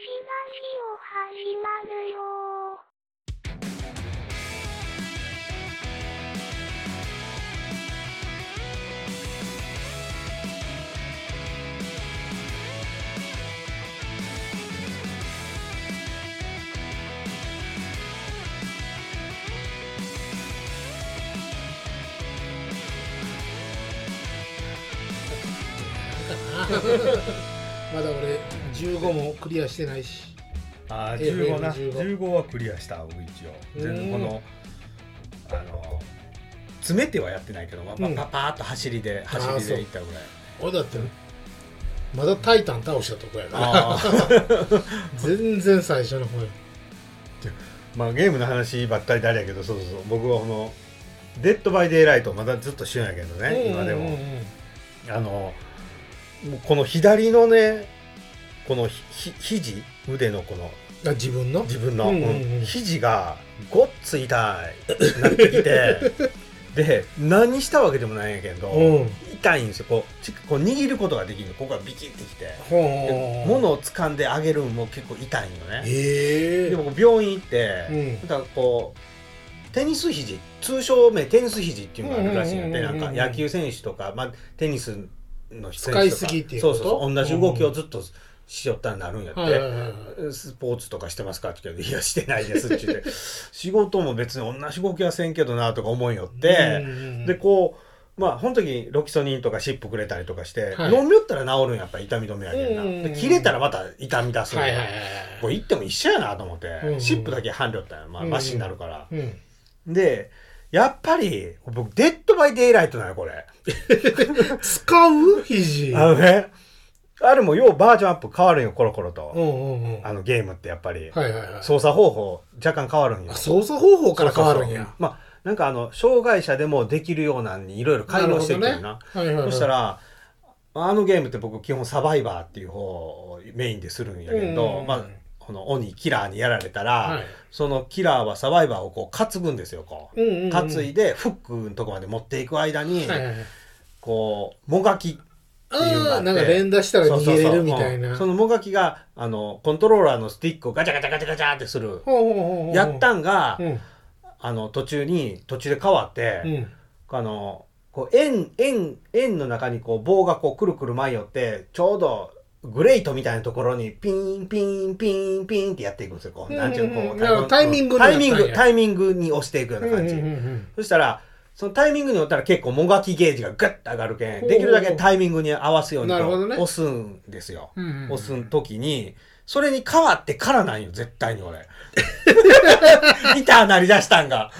チラジオ始まるよ。まだ俺15もクリアしてないし。ああ FF 15な。15 15はクリアした僕一応。全うん然このあの詰めてはやってないけど、まあうん。パパーっと走りで走りでいったぐらい。俺だってまだタイタン倒したとこやから。あー。全然最初の方や。まあゲームの話ばっかりであれやけどそうそうそう。僕はこの「Dead by Daylight」まだずっと一緒やけどね今でも。あのこの左のねこのひひ肘？腕のこの。あ自分の？自分の、うんうんうん。うん。肘がごっつ痛い。なってきて。で何したわけでもないんやけど、うん。痛いんですよ。こうちこう握ることができるの。ここがビキってきて。物を掴んであげるのも結構痛いのね。へえ。でも病院行って、うん。だからこうテニス肘通称名テニス肘っていうのがあるらしいんやってうんうんうんうんなんか野球選手とか、まあ、テニスの選手とか。使いすぎっていうこと？そうそうそう。同じ動きをずっとしよったらなるんやって、はいはいはいはい。スポーツとかしてますかって言っていやしてないですって言って。仕事も別に同じ動きはせんけどなとか思いよって、うんうんうんでこうまあ本時ロキソニンとかシップくれたりとかして、はい。飲みよったら治るんやっぱ痛み止めやけんな、うんうんうんで切れたらまた痛み出す。んやはいはいはい。これ行っても一緒やなと思って、うんうん。シップだけ半量ったら、まあ、うんうん。マシになるから、うん。でやっぱり僕 Dead by Daylight なのよこれ。使う？肘。あのねあれもようバージョンアップ変わるんよコロコロと、うんうんうん。あのゲームってやっぱり、はいはいはい。操作方法若干変わるんよ。あ操作方法から変わるんや。そうそうそう。まあなんかあの障害者でもできるようなんにいろいろ改良してるけどなな。はいはいはい。そしたらあのゲームって僕基本サバイバーっていう方をメインでするんやけど、うんうんうん。まあこの鬼キラーにやられたら、はい。そのキラーはサバイバーをこう担ぐんですよこう、うんうんうん。担いでフックのとこまで持っていく間に、はいはいはい。こうもがきあああなんか連打したら逃げれるみたいな。そうそうそううん。そのもがきがあのコントローラーのスティックをガチャガチャガチャガチャってする、ほうほうほうほう。やったんが、うん。あの途中に途中で変わって、うん。あのこう円円円の中にこう棒がこうくるくる舞いよってちょうどグレートみたいなところにピンピンピンピンってやっていくんですよ。こう、なんていうのこうタイミングにタイミングタイミングに押していくような感じ、そしたらそのタイミングに押ったら結構もがきゲージがグッと上がるけんできるだけタイミングに合わすようにこうなるほどね。押すんですよ、うんうんうん。押す時にそれに変わってからなんよ絶対に俺。痛なりだしたんが。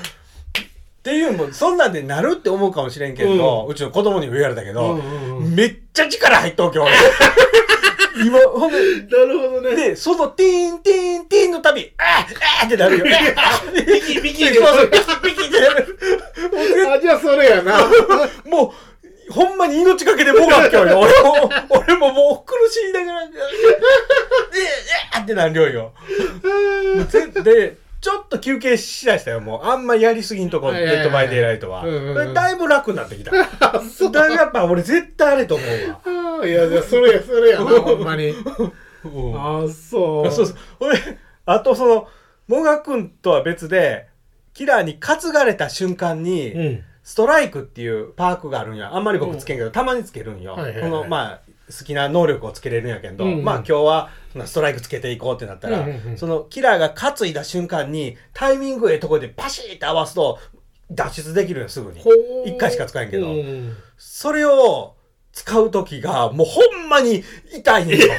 っていうもんそんなんでなるって思うかもしれんけど、うちの子供にも言われたけど、うんうんうん。めっちゃ力入っとうけ俺今ほんでなるほどねで、そのティーン、ティーン、ティーンのたび、ああってなるよ。ビキビキそうそう、ビキビキってなる。あじゃあそれやなもう、ほんまに命かけてもがっきょうよ。俺も、俺ももう苦しいながら、で、えあってなるよよ。ぜで、ちょっと休憩しだしたよ。もう、あんまやりすぎんとこ、デッドバイデイライトは。だいぶ楽になってきた。だ あそうからやっぱ俺絶対あれと思うわ。あいやじゃあそれやそれやなほんまに うんあそうそうそう。俺、あとその、もがくんとは別で、キラーに担がれた瞬間に、うんストライクっていうパークがあるんや。あんまり僕つけんけど、たまにつけるんよ。この、まあ、好きな能力をつけれるんやけど、うんうんまあ今日はそのストライクつけていこうってなったら、うんうんうんそのキラーが担いだ瞬間に、タイミングええところでパシーって合わすと、脱出できるよ、すぐに一回しか使えんけど。うんそれを使うときが、もうほんまに痛いんよ。うわ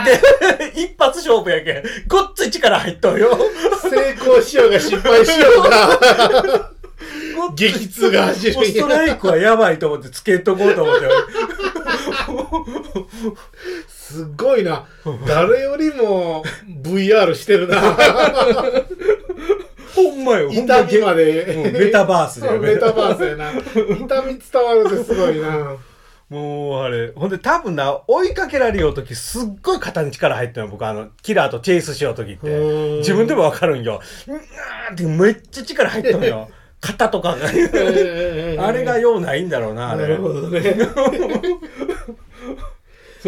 ーって、一発勝負やけん。ごっつい力入っとるよ。成功しようが失敗しようが 激痛が走るもうストライクはやばいと思ってつけとこうと思って。すっごいな誰よりも VR してるな ほんまよ。痛みまでうんメタバースでメタバースやな痛み伝わるってすごいなもうあれ、ほんで多分な、追いかけられようときすっごい肩に力入ってるの、僕あの、キラーとチェイスしようときってうん。自分でもわかるんよ。うわーってめっちゃ力入ってるよ。肩とかが。あれがようないんだろうな、あれ。なるほどね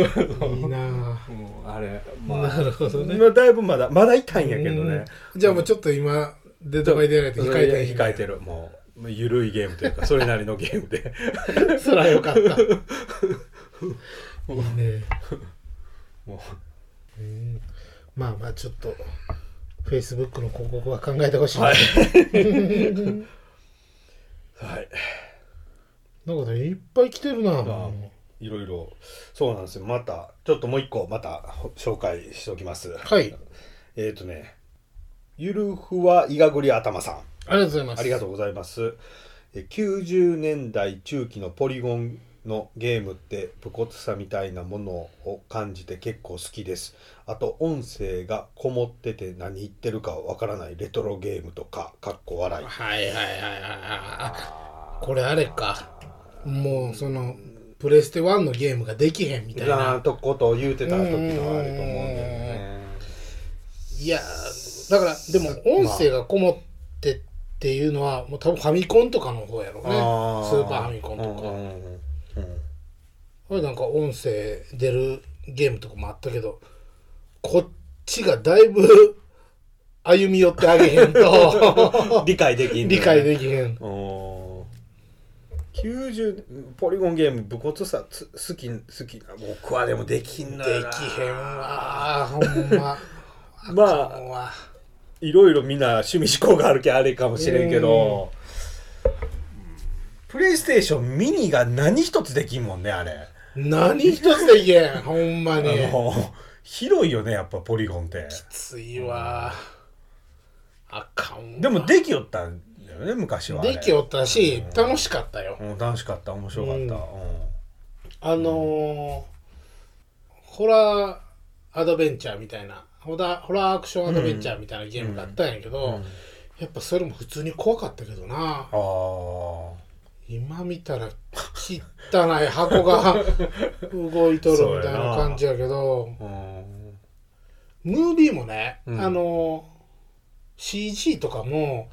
いいなもうあれなるほどね。まあだいぶまだまだ痛いんやけどね。じゃあもうちょっと今 Dead by Daylight 控えてる控えてる。もうもう緩いゲームというか それなりのゲームで。そらよかった。い いねもう。んまあまあちょっとフェイスブックの広告は考えてほしい、うはい。はい。なんかねいっぱい来てるな、あいろいろそうなんですよ。またちょっともう一個また紹介しておきます。はい。えっ、とねゆるふわいがぐり頭さん。ありがとうございます。ありがとうございます。え90年代中期のポリゴンのゲームって武骨さみたいなものを感じて結構好きです。あと音声がこもってて何言ってるかわからないレトロゲームとか、かっこ笑い。はいはいはいはい。あこれあれか。もうそのプレステ1のゲームができへんみたいな。なとことを言うてた時のあれと思うんだよね。いやーだからでも音声がこもってっていうのはもう多分ファミコンとかの方やろうね。スーパーファミコンとか、これなんか音声出るゲームとかもあったけどこっちがだいぶ歩み寄ってあげへんと。理解できんのね。理解できへん。お90ポリゴンゲーム武骨さつ好き好きな僕はでもできんのでよな。きへんわほんま。まあいろいろみんな趣味思考があるけあれかもしれんけど。プレイステーションミニが何一つできんもんねあれ。何一つできへんほんまに。あの広いよねやっぱポリゴンって。きついわ。あかんわ。でもできよったんだよね昔はできおったし楽しかったよ。うん楽しかった。面白かった、うん。うん。あのーホラーアドベンチャーみたいなホラーホラーアクションアドベンチャーみたいなゲームがあったんやけど、うん。やっぱそれも普通に怖かったけどな。今見たら汚い箱が 動いとるみたいな感じやけどうん。ムービーもね、うん。あの CG とかも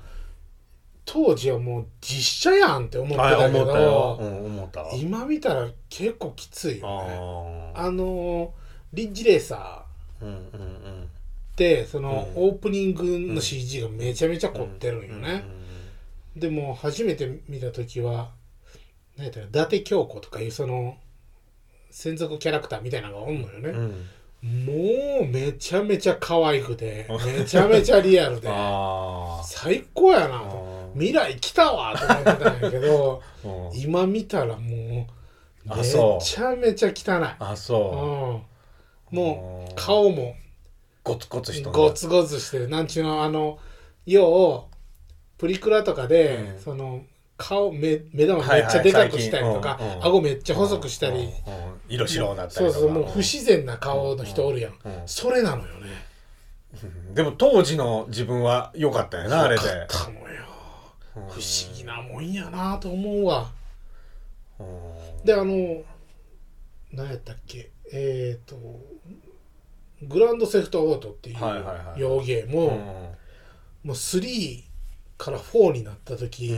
当時はもう実写やんって思ってあたけ思ったよ、うどん、今見たら結構きついあよね。ー。あのリッジレーサーうんうんうん。ってそのうん。オープニングの CG がめちゃめちゃ凝ってるんよね、でも初めて見た時は何やったら伊達京子とかいうその専属キャラクターみたいなのがおんのよね、もうめちゃめちゃ可愛くて めちゃめちゃリアルで。あ最高やなあと未来来たわと思ってたんやけど うん。今見たらもうめあそう。ちゃめちゃ汚い、あそう。うん、もううん顔もゴツゴツしたゴツゴツしてるなんちゅうのあの要プリクラとかで、うん。その顔目目玉めっちゃでかくしたりとか、はいはい最近。うんうん。顎めっちゃ細くしたり、うんうん。色白になったそうりとか。そうもう不自然な顔の人おるやん。うん。それなのよね。でも当時の自分は良かったよなあれで。よかったのよ不思議なもんやなと思うわ。うん。であの何やったっけ？えっ、とグランドセフトオートっていうはいはいはい。洋ゲームを、もう3から4になった時、う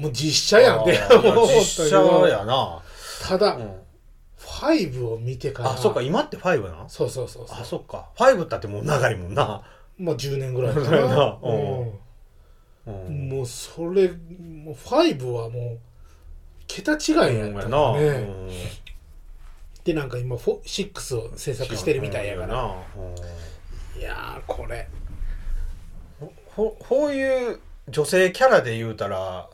ん。もう実写やん。って思ったけ実写どやな。ただ、うん。5を見てからあそっか今って5なそうそうそうそう。あそっか。5だってもう長いもんな。まあ10年ぐらいかな。な、うん、もうそれもう5はもう桁違いやったからね、うん。でなんか今フォ6を制作してるみたいやから、いやーこれ。ほこういう女性キャラで言うたら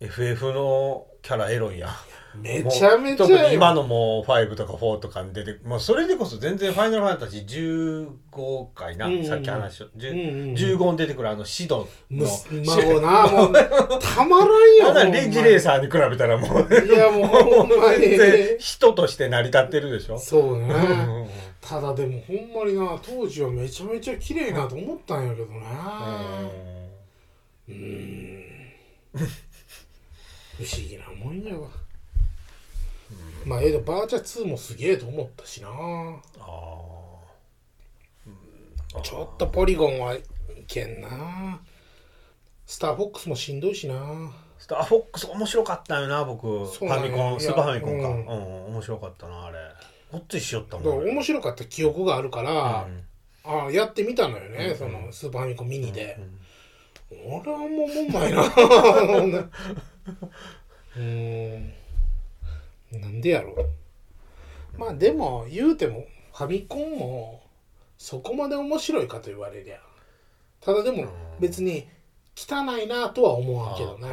FF のキャラエロいやん。めちゃめちゃ特に今のもう5とか4とかに出てもうそれでこそ全然「ファイナルファンタジー15回な、うん。うんさっき話しうんうんうん。15に出てくるあのシドむの孫なもうたまらんよあんなレンジレースサーに比べたらもう。いやもうほんまに。人として成り立ってるでしょ。そうね、ただでもほんまにな当時はめちゃめちゃ綺麗なと思ったんやけどねうーん不思議なもんやわ。まあええどバーチャ2もすげえと思ったしな。あちょっとポリゴンはいけんな。スターフォックスもしんどいしな。スターフォックス面白かったよな僕。ファミコンスーパーファミコンか。ううんん、面白かったなあれ。ごっついしよったもん。面白かった記憶があるから、うん。ああやってみたのよね、うんそのスーパーファミコンミニで。う、ん。俺はもうもんないな うーん。なんでやろまあでも言うてもファミコンもそこまで面白いかと言われりゃ。ただでも別に汚いなとは思わんけどね。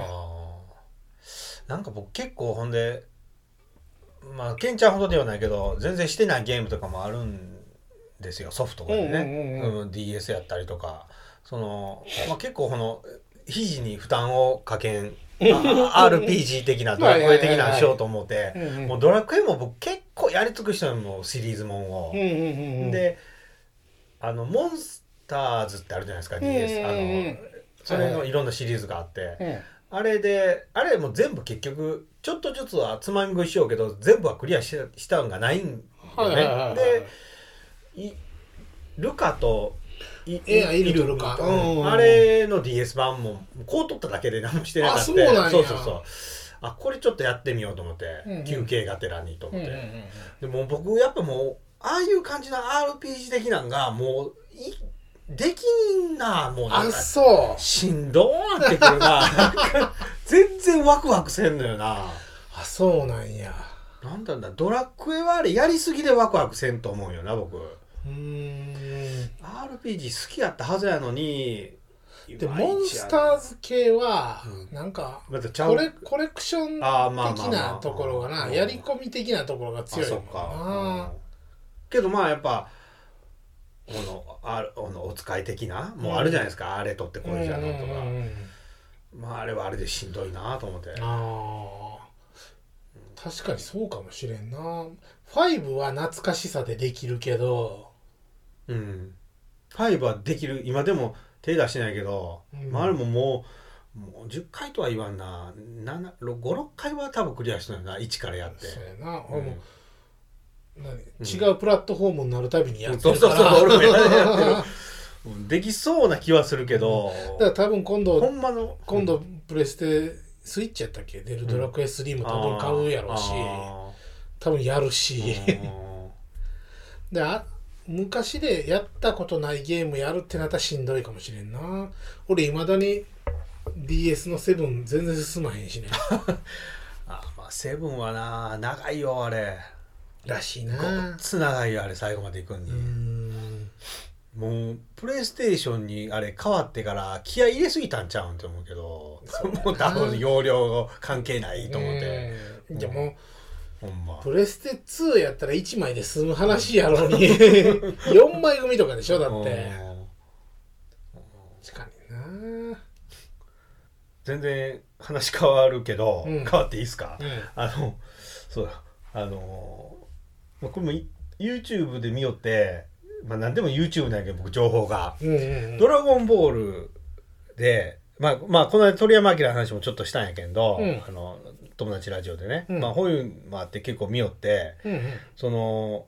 なんか僕結構ほんでまあケンちゃんほどではないけど全然してないゲームとかもあるんですよ。ソフトがね、うんうん DS やったりとか。その、まあ、結構この肘に負担をかけんあ RPG 的なドラクエ的なのしようと思って。もうドラクエも僕結構やり尽くしたのシリーズもんを。であのモンスターズってあるじゃないですか DS、あのそれのいろんなシリーズがあって、うんあれであれも全部結局ちょっとずつはつまみ食いしようけど全部はクリアししたんがないんよね。でいルカといえあイルとルカうんうんうん。あれの DS 版もこう取っただけで何もしてなかったあそうそうそうそう。あこれちょっとやってみようと思って、うんうん。休憩がてらにと思って、うんうんうんでも僕やっぱもうああいう感じの RPG 的なんがもういできんなもうなんあかそう。しんどーなってくるな。全然ワクワクせんのよな。あそうなんや。なんだんだドラクエはあれやりすぎでワクワクせんと思うよな僕。うーん RPG 好きやったはずやのに。でモンスターズ系はうん。なんかコレコレクション的なところがうなん。やり込み的なところがあ強い。のかそっか、なうん。けどまあやっぱこのあこのお使い的なもうあるじゃないですか、あれ取ってこれじゃのとか、まああれはあれでしんどいなと思って。あー。確かにそうかもしれんな。5は懐かしさでできるけど。うん5はできる今でも手出してないけど、うん。まああれももうもう10回とは言わんな。56回は多分クリアしてないな1からやって。そうやな、も何違うプラットフォームになるたびにやってそうるから。そうそう俺もやってできそうな気はするけど、だから多分今ほ度んまの今度プレステスイッチやったっけ？出るドラクエ3も多分買うやろうし、あ多分やるーし、うん。であ昔でやったことないゲームやるってなったらしんどいかもしれんな。俺いまだに DS の7全然進まへんしね。あまあセブンはな長いよあれ。らしいごっなつ長いよあれ最後まで行くんに、もうプレイステーションにあれ変わってから気合い入れすぎたんちゃうんって思うけど もう多分容量関係ないと思って、うんじゃあもうほんま。プレステ2やったら1枚で済む話やろうに。4枚組とかでしょだって。確かにな。全然話変わるけど、うん。変わっていいですか、うん。あのそうあのまあこれもい YouTube で見よってまあ何でも YouTube なんやけど僕情報が。うんうんうん。ドラゴンボールで、まあ、まあ、この間鳥山明の話もちょっとしたんやけど、うん。あの、友達ラジオでね、うん。まあ、こういうのもあって結構見よって、うんうん。その、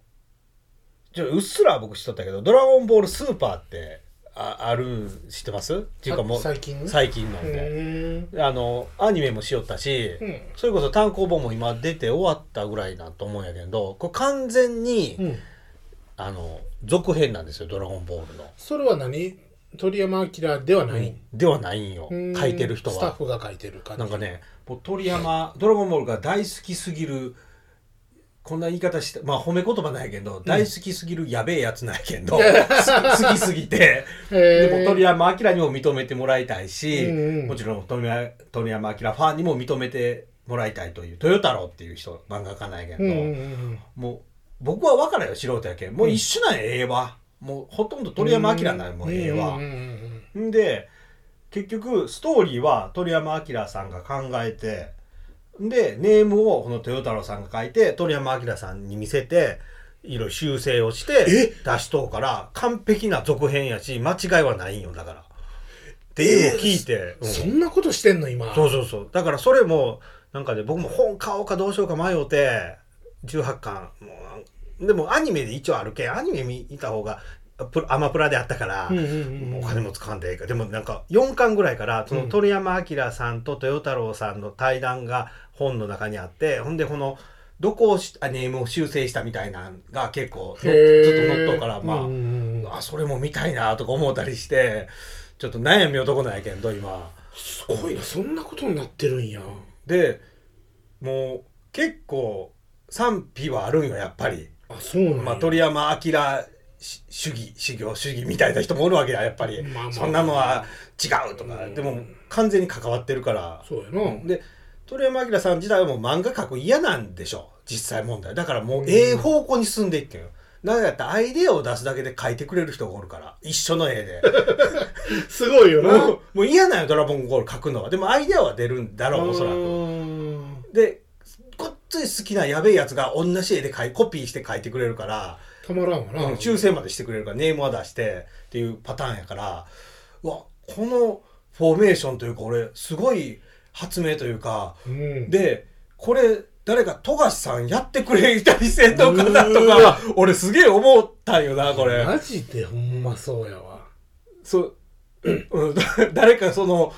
ちょうっすら僕知っとったけど、ドラゴンボールスーパーってあある、知ってます？っていうかもう、あ最近？最近のうで、あの、アニメもしよったし、うん。それこそ単行本も今出て終わったぐらいなと思うんやけど、これ完全に、うん。あの、続編なんですよ、ドラゴンボールの。それは何？鳥山明ではない、ではないんよ、うん。書いてる人は。スタッフが書いてる感じ。なんかね、もう鳥山、ドラゴンボールが大好きすぎる、こんな言い方して、まあ褒め言葉なんやけど、大好きすぎるやべえやつなんやけど、好きすぎて、でも鳥山明にも認めてもらいたいし、うんうん。もちろん鳥山鳥山明ファンにも認めてもらいたいという、豊太郎っていう人、漫画家なんやけど、うんうんうんもう僕は分からんよ、素人やけん。もう一緒なんや、ええわ。もうほとんど鳥山明なんや、もうええわ。うんうんうん。んで結局ストーリーは鳥山明さんが考えてでネームをこの豊太郎さんが書いて鳥山明さんに見せていろいろ修正をして出しとうから完璧な続編やし間違いはないんよだから。っていうのを聞いて、うん。そんなことしてんの今？そうそうそう。だからそれもなんかね僕も本買おうかどうしようか迷うて18巻もうでもアニメで一応あるけんアニメ見た方がプアマプラであったから、お金も使わんでええか。でもなんか4巻ぐらいからその鳥山明さんと豊太郎さんの対談が本の中にあって、ほんでこのどこをしあネームを修正したみたいなのが結構ずへー。ずっと乗っとうからまあ、うんうんうんあそれも見たいなとか思ったりしてちょっと悩み男なんやけど今。すごいなそんなことになってるんや。でもう結構賛否はあるんよやっぱり、あそうなんや、まあ、鳥山明し主義修行主義みたいな人もおるわけややっぱり、まあまあ。そんなのは違うとか、うん。でも完全に関わってるから。そうやな、で鳥山明さん自体はもう漫画描く嫌なんでしょ実際問題。だからもうええ方向に進んでいってんよ。なんかやったらアイデアを出すだけで描いてくれる人がおるから。一緒の絵で。すごいよな。もう嫌なんよドラゴンボール描くのは。でもアイデアは出るんだろうおそらく。くでつい好きなやべえやつが同じ絵で描いコピーして描いてくれるからたまらんわな、うん抽選までしてくれるからネームは出してっていうパターンやからうわこのフォーメーションというか俺すごい発明というかうん、でこれ誰か富樫さんやってくれたりせんのかなとか俺すげえ思ったんよなこれ。マジでほんまそうやわ。そう、うん、誰かその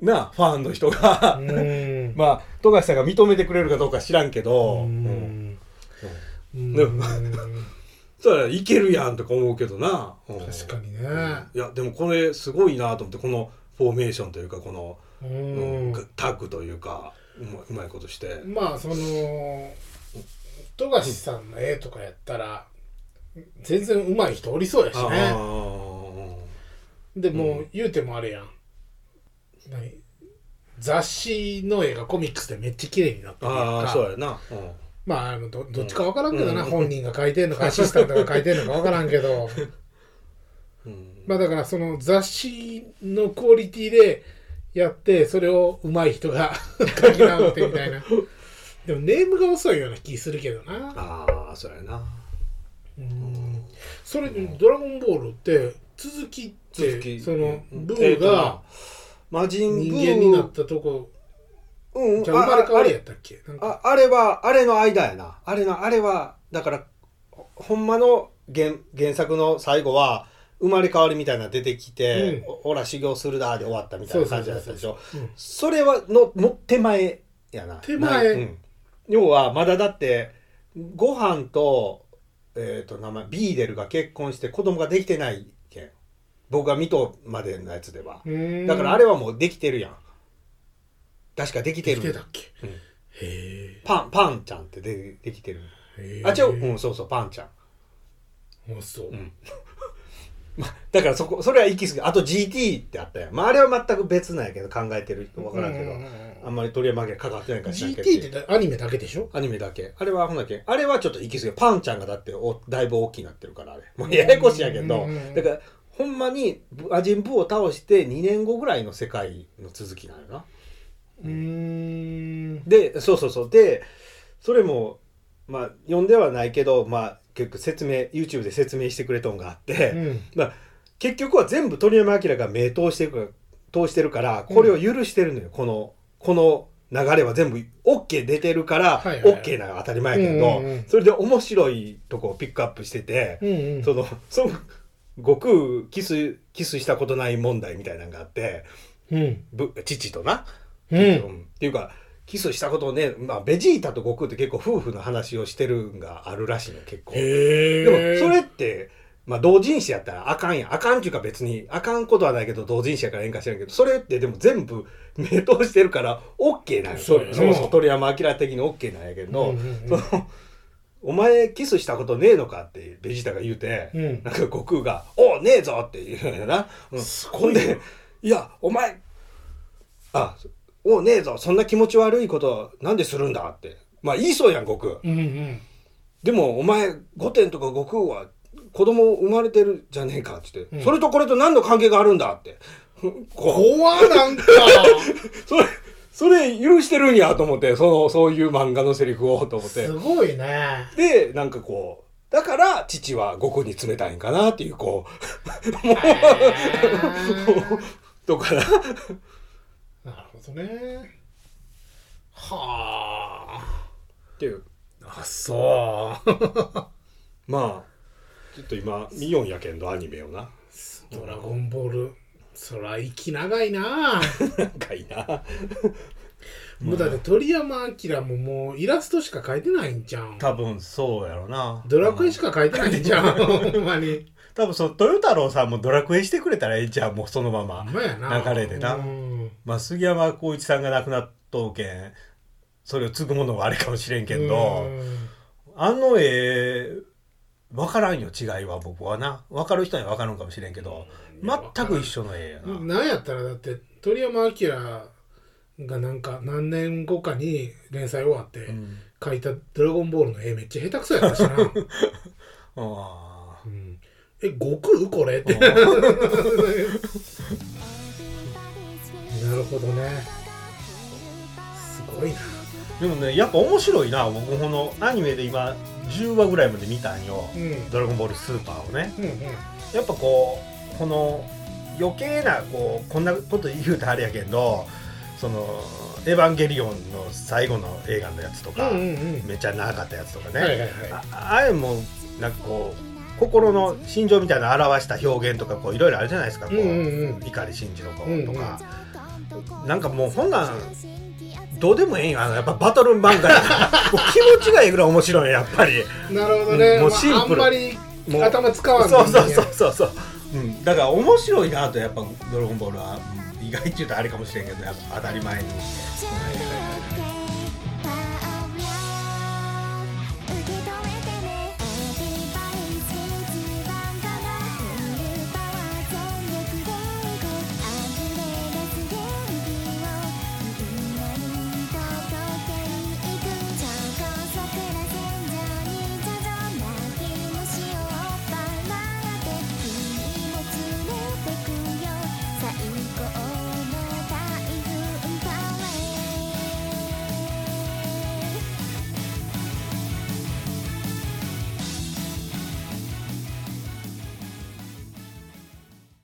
なファンの人が、うん。まあ富樫さんが認めてくれるかどうか知らんけど、ううん。んうん。で もそしたらいけるやんとか思うけどな、うん。確かにね。いやでもこれすごいなと思ってこのフォーメーションというかこの、ううんんタッグというかうまうまいことして、まあその富樫さんの絵とかやったら全然上手い人おりそうやしあねー。でもう言うてもあれやん。何雑誌の絵がコミックスでめっちゃ綺麗になってるやんあーかそうやな、まああのどどっちか分からんけどな、うん。本人が書いてんのかアシスタントが書いてんのか分からんけど。うん。うんまあだからその雑誌のクオリティでやってそれを上手い人が 書き直ってみたいな。でもネームが遅いような気するけどな。ああそうやな。うん。それで「ドラゴンボール」って続きってそのうん。ブーが魔人ブー人間になったとこ。うん。じゃあ生まれ変わりやったっけ？なんか。ああれはあれの間やな。あれのあれはだからほほんまの原原作の最後は生まれ変わりみたいなの出てきて「うん。おほら修行するだ」で終わったみたいな感じだったでしょ？うん。それはのの手前やな。手前。ない。うん。要はまだだってご飯とえっ、と名前ビーデルが結婚して子供ができてない僕が見とまでのやつでは。うんだからあれはもうできてるやん。確かできてる。できてたっけ？うん。へえパンパンちゃんってでできてる。あ違う。うんそうそうパンちゃん。あそう。うん。まだからそこそれは行き過ぎあと GT ってあったやん、まあ、あれは全く別なんやけど考えてる人分からんけど、うううんあんまり鳥山家かかってないから GT ってアニメだけでしょ？アニメだけ。あれはほんだっけ。あれはちょっと行き過ぎ。パンちゃんがだっておだいぶ大きくなってるからあれ。もうややこしいやけど。うん。だからほんまにブアジンブーを倒して2年後ぐらいの世界の続きなのよな。うーん。でそうそうそう。でそれもまあ読んではないけどまあ結構説明 YouTube で説明してくれとんがあって、うん。まあ、結局は全部鳥山明が目通してるから通してるからこれを許してるのよ、このこの流れは全部 OK 出てるから OK なのが当たり前やけど、うんうんうん。それで面白いとこをピックアップしてて、うんうん。そのその悟空キスキスしたことない問題みたいなのがあってうん。ぶ父とな、うん。っていうかキスしたことね、まあ、ベジータと悟空って結構夫婦の話をしてるんがあるらしいの結構。でもそれって、まあ、同人誌やったらあかんやん。あかんっていうか別にあかんことはないけど同人誌やからええんか知らんけどそれってでも全部 目通してるから OK なんよそうそもそも鳥山明的に OK なんやけど、うんうんうん。そのお前キスしたことねえのかってベジータが言うて、うん。なんか悟空が「おうねえぞ!」って言うんやな。うん。すごいなほんで「いやお前あおうねえぞ。そんな気持ち悪いことなんでするんだ」って。まあ言いそうやん悟空。うんうん。でもお前御殿とか悟空は子供生まれてるじゃねえかって言って、うん。それとこれと何の関係があるんだって。怖なんか。それそれ許してるんやと思ってそのそういう漫画のセリフをと思って。すごいね。でなんかこうだから父は悟空に冷たいんかなっていうこうもうとかな。なるほどね。はあ。っていう。あそう。まあちょっと今見よんやけんどアニメをな。ドラゴンボールそら息長いな。なんかいいな。もうだって鳥山明ももうイラストしか描いてないんじゃん多分そうやろな。ドラクエしか描いてないんじゃん。ほんまに。多分その豊太郎さんもドラクエしてくれたらええんちゃうもうそのまま。流れでな。うん。まあ杉山浩一さんが亡くなっとうけん。それを継ぐものはあれかもしれんけど。うん。あの絵分からんよ違いは僕はな。分かる人には分かるんかもしれんけど全く一緒の絵やな。なんやったらだって鳥山明がなんか何年後かに連載終わってうん。描いた「ドラゴンボール」の絵めっちゃ下手くそやったしな、あうん。え悟空？これ？ってー。なるほどね。すごいな。でもねやっぱ面白いな僕このアニメで今10話ぐらいまで見たんよ。うん「ドラゴンボールスーパー」をね。うんうん。やっぱこうこの余計なこうこんなこと言うとあれやけどその「エヴァンゲリオン」の最後の映画のやつとか、うんうんうん。めっちゃ長かったやつとかね、はいはいはい。ああれもなんかこう心の心情みたいなの表した表現とかこういろいろあるじゃないですかこう、うんうんうん。碇シンジの子うんうん。とか、なんかもうほんなんどうでもええんよ。あのやっぱバトル漫画やから。もう気持ちがええぐらい面白いやっぱり。なるほどね、うんもうシンプル。まあ、あんまりもう頭使わんそうそうねそうそうそう、うん、だから面白いなとやっぱ「ドラゴンボールは」うん。意外って言うとあれかもしれんけどやっぱ当たり前に、はいはい